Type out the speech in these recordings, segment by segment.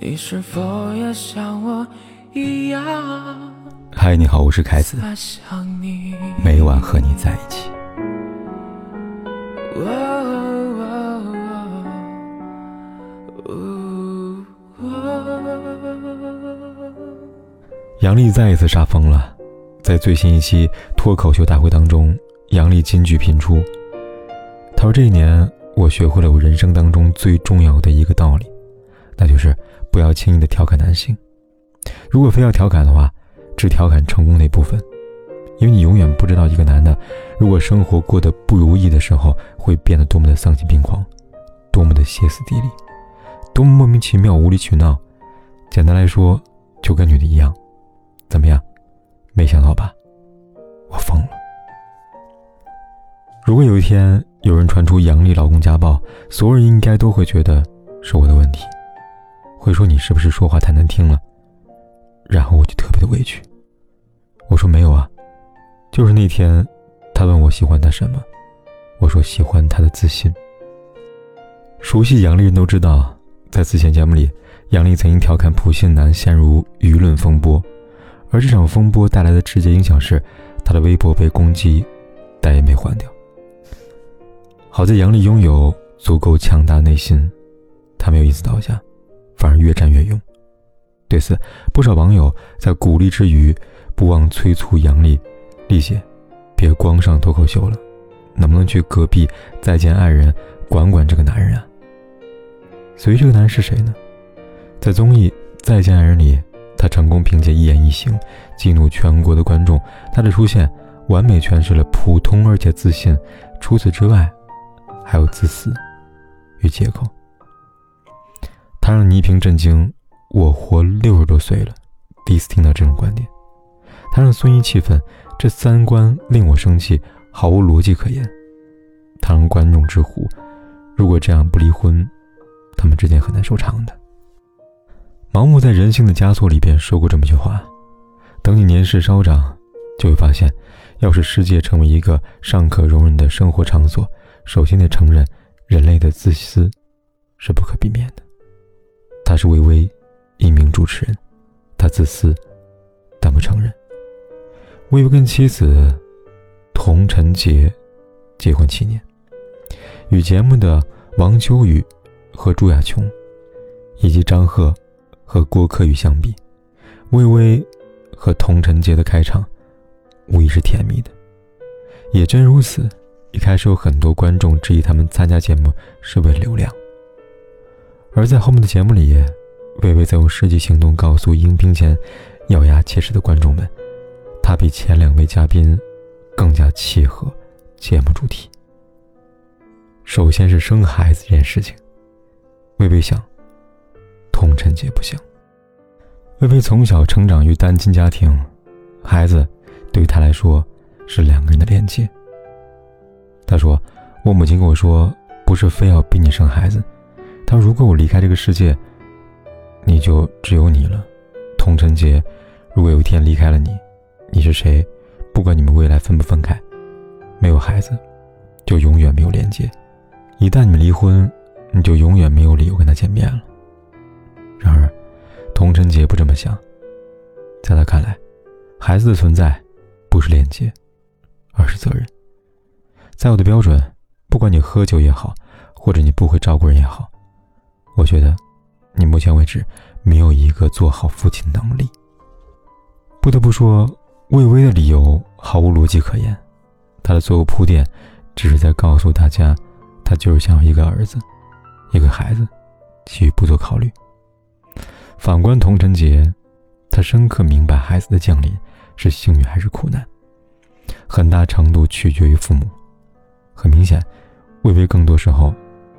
你是否也像我一样？嗨，你好，我是凯子，每晚和你在一起。杨笠再一次杀疯了，在最新一期脱口秀大会当中，杨笠金句频出。他说：“这一年，我学会了我人生当中最重要的一个道理，那就是不要轻易的调侃男性。如果非要调侃的话，只调侃成功那部分，因为你永远不知道一个男的，如果生活过得不如意的时候，会变得多么的丧心病狂，多么的歇斯底里，多么莫名其妙、无理取闹。简单来说，就跟女的一样。怎么样？没想到吧？我疯了。如果有一天有人传出杨丽老公家暴，所有人应该都会觉得是我的问题，会说你是不是说话太难听了？然后我就特别的委屈。我说没有啊，就是那天，他问我喜欢他什么，我说喜欢他的自信。熟悉杨丽人都知道，在此前节目里，杨丽曾经调侃普信男陷入舆论风波，而这场风波带来的直接影响是，他的微博被攻击，但也没换掉。好在杨丽拥有足够强大内心，她没有因此倒下，反而越战越勇。对此，不少网友在鼓励之余，不忘催促杨丽：“丽姐，别光上脱口秀了，能不能去隔壁再见爱人管管这个男人啊？”所以，这个男人是谁呢？在综艺《再见爱人》里，他成功凭借一言一行激怒全国的观众。他的出现完美诠释了普通而且自信。除此之外，还有自私与借口。他让倪萍震惊。我活六十多岁了，第一次听到这种观点。他让孙怡气愤，这三观令我生气，毫无逻辑可言。他让观众直呼：如果这样不离婚，他们之间很难收场的。盲目在人性的枷锁里边说过这么句话：等你年事稍长，就会发现，要是世界成为一个尚可容忍的生活场所，首先得承认，人类的自私是不可避免的。他是微微。一名主持人，他自私，但不承认。魏巍跟妻子童晨杰结婚七年，与节目的王秋雨和朱亚琼，以及张赫和郭柯宇相比，魏巍和童晨杰的开场无疑是甜蜜的。也真如此，一开始有很多观众质疑他们参加节目是为了流量，而在后面的节目里。微微在用实际行动告诉荧屏前咬牙切齿的观众们，他比前两位嘉宾更加契合节目主题。首先是生孩子这件事情，微微想，童晨杰不想。微微从小成长于单亲家庭，孩子对于她来说是两个人的连接。她说：“我母亲跟我说，不是非要逼你生孩子，他如果我离开这个世界。”你就只有你了，童晨杰。如果有一天离开了你，你是谁？不管你们未来分不分开，没有孩子，就永远没有连接。一旦你们离婚，你就永远没有理由跟他见面了。然而，童晨杰不这么想。在他看来，孩子的存在不是连接，而是责任。在我的标准，不管你喝酒也好，或者你不会照顾人也好，我觉得。你目前为止没有一个做好父亲能力。不得不说，魏巍的理由毫无逻辑可言，他的所有铺垫，只是在告诉大家，他就是想要一个儿子，一个孩子，其余不做考虑。反观童晨杰，他深刻明白孩子的降临是幸运还是苦难，很大程度取决于父母。很明显，魏巍更多时候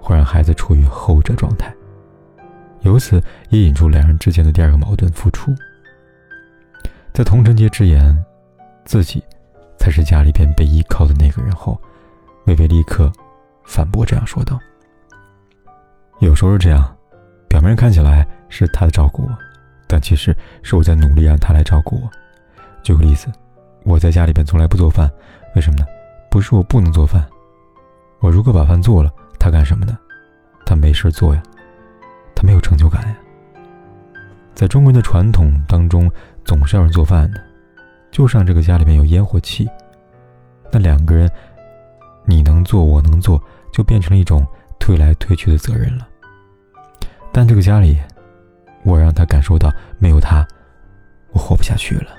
会让孩子处于后。此也引出两人之间的第二个矛盾：付出。在童晨杰直言自己才是家里边被依靠的那个人后，微微立刻反驳这样说道：“有时候是这样，表面看起来是他在照顾我，但其实是我在努力让他来照顾我。举个例子，我在家里边从来不做饭，为什么呢？不是我不能做饭，我如果把饭做了，他干什么呢？他没事做呀。”他没有成就感呀，在中国人的传统当中，总是要人做饭的，就像这个家里面有烟火气，那两个人，你能做我能做，就变成了一种推来推去的责任了。但这个家里，我让他感受到没有他，我活不下去了。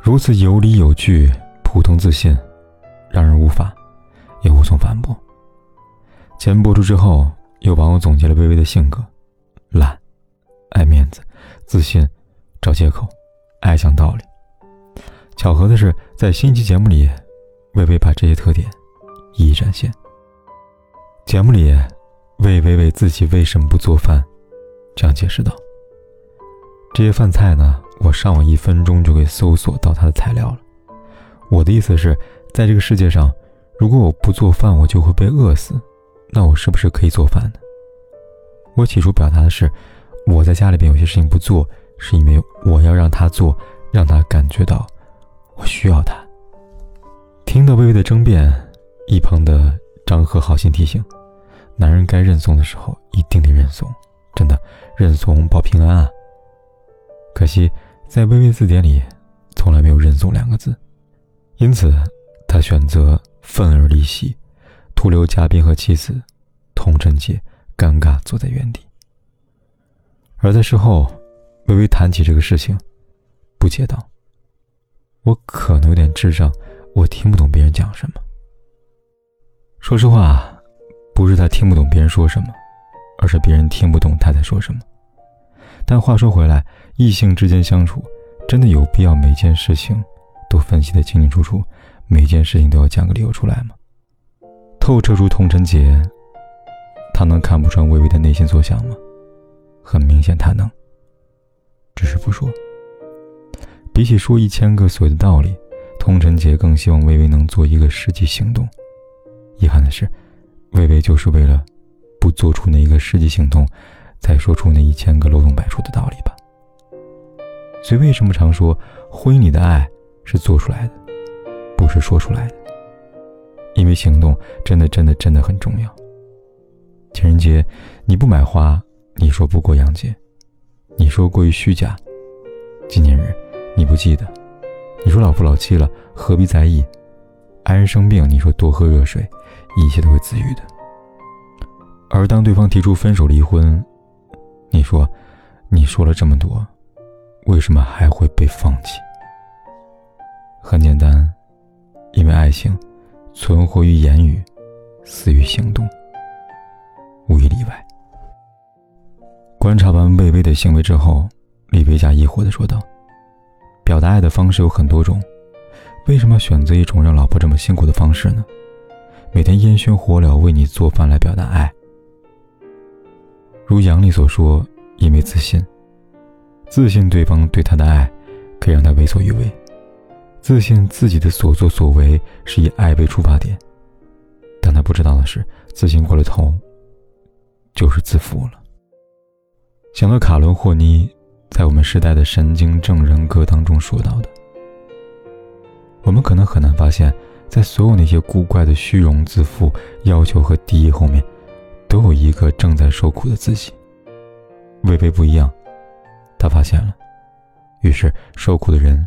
如此有理有据、普通自信，让人无法，也无从反驳。节目播出之后，又帮我总结了微微的性格：懒、爱面子、自信、找借口、爱讲道理。巧合的是，在新一期节目里，微微把这些特点一一展现。节目里。魏巍为自己为什么不做饭，这样解释道：“这些饭菜呢，我上网一分钟就可以搜索到它的材料了。我的意思是，在这个世界上，如果我不做饭，我就会被饿死。那我是不是可以做饭呢？我起初表达的是，我在家里边有些事情不做，是因为我要让他做，让他感觉到我需要他。听到微微的争辩，一旁的张赫好心提醒。”男人该认怂的时候，一定得认怂，真的，认怂保平安啊。可惜，在微微字典里，从来没有认怂两个字，因此，他选择愤而离席，徒留嘉宾和妻子童晨杰尴尬坐在原地。而在事后，微微谈起这个事情，不解道：“我可能有点智障，我听不懂别人讲什么。说实话。”不是他听不懂别人说什么，而是别人听不懂他在说什么。但话说回来，异性之间相处，真的有必要每件事情都分析得清清楚楚，每件事情都要讲个理由出来吗？透彻如童晨杰，他能看不穿微微的内心所想吗？很明显他能，只是不说。比起说一千个所谓的道理，童晨杰更希望微微能做一个实际行动。遗憾的是。微微就是为了不做出那一个实际行动，才说出那一千个漏洞百出的道理吧。所以，为什么常说婚姻里的爱是做出来的，不是说出来的？因为行动真的、真的、真的很重要。情人节你不买花，你说不过洋节，你说过于虚假；纪念日你不记得，你说老夫老妻了，何必在意？爱人生病，你说多喝热水。一切都会自愈的。而当对方提出分手、离婚，你说：“你说了这么多，为什么还会被放弃？”很简单，因为爱情存活于言语，死于行动，无一例外。观察完魏巍的行为之后，李维嘉疑惑的说道：“表达爱的方式有很多种，为什么选择一种让老婆这么辛苦的方式呢？”每天烟熏火燎为你做饭来表达爱，如杨丽所说，因为自信，自信对方对他的爱可以让他为所欲为，自信自己的所作所为是以爱为出发点，但他不知道的是，自信过了头就是自负了。想到卡伦霍尼在我们时代的神经症人格当中说到的，我们可能很难发现。在所有那些古怪的虚荣、自负、要求和敌意后面，都有一个正在受苦的自己。微微不一样，他发现了，于是受苦的人